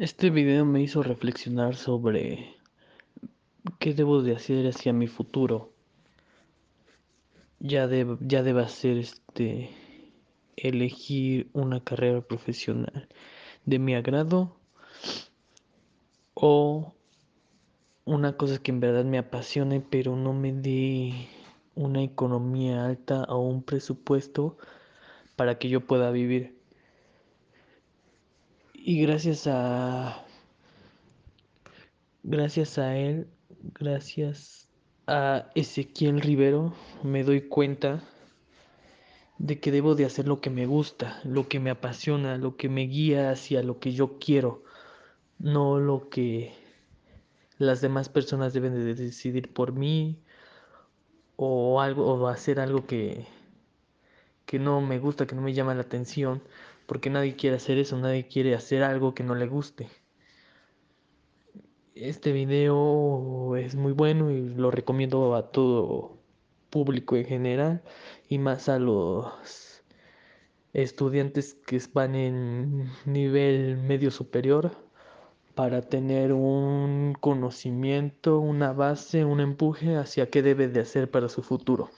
Este video me hizo reflexionar sobre qué debo de hacer hacia mi futuro. Ya, deb- ya ser este elegir una carrera profesional de mi agrado o una cosa que en verdad me apasione pero no me dé una economía alta o un presupuesto para que yo pueda vivir. Y gracias a gracias a él, gracias a Ezequiel Rivero, me doy cuenta de que debo de hacer lo que me gusta, lo que me apasiona, lo que me guía hacia lo que yo quiero, no lo que las demás personas deben de decidir por mí o algo o hacer algo que que no me gusta, que no me llama la atención, porque nadie quiere hacer eso, nadie quiere hacer algo que no le guste. Este video es muy bueno y lo recomiendo a todo público en general y más a los estudiantes que van en nivel medio superior para tener un conocimiento, una base, un empuje hacia qué debe de hacer para su futuro.